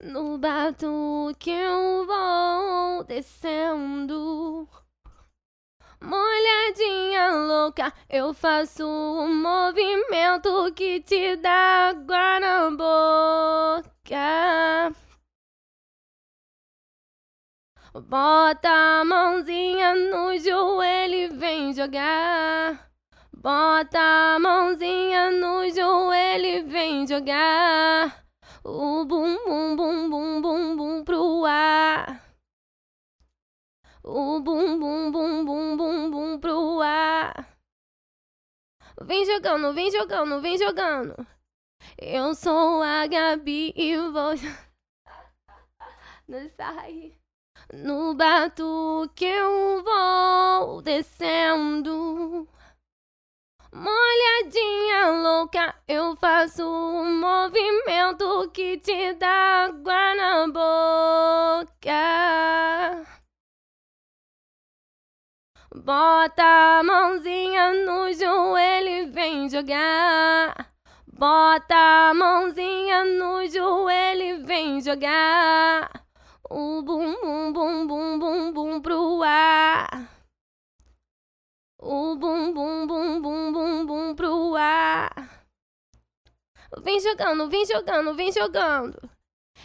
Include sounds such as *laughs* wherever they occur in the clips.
No batuque eu vou descendo. Molhadinha louca, eu faço um movimento que te dá água na boca. Bota a mãozinha no joelho e vem jogar. Bota a mãozinha no joelho e vem jogar. O bum bum bum bum bum bum pro ar. O bum bum bum bum bum bum pro ar. Vem jogando, vem jogando, vem jogando. Eu sou a Gabi e vou. *laughs* Não sai. No batuque eu vou descendo. Louca, eu faço um movimento que te dá água na boca. Bota a mãozinha no joelho e vem jogar. Bota a mãozinha no joelho e vem jogar. O bum bum bum bum bum bum pro ar. O bum bum Vem jogando, vem jogando, vem jogando.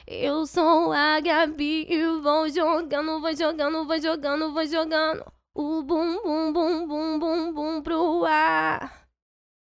Eu sou a Gabi e vou jogando, vou jogando, vou jogando, vou jogando. O bum bum bum bum bum.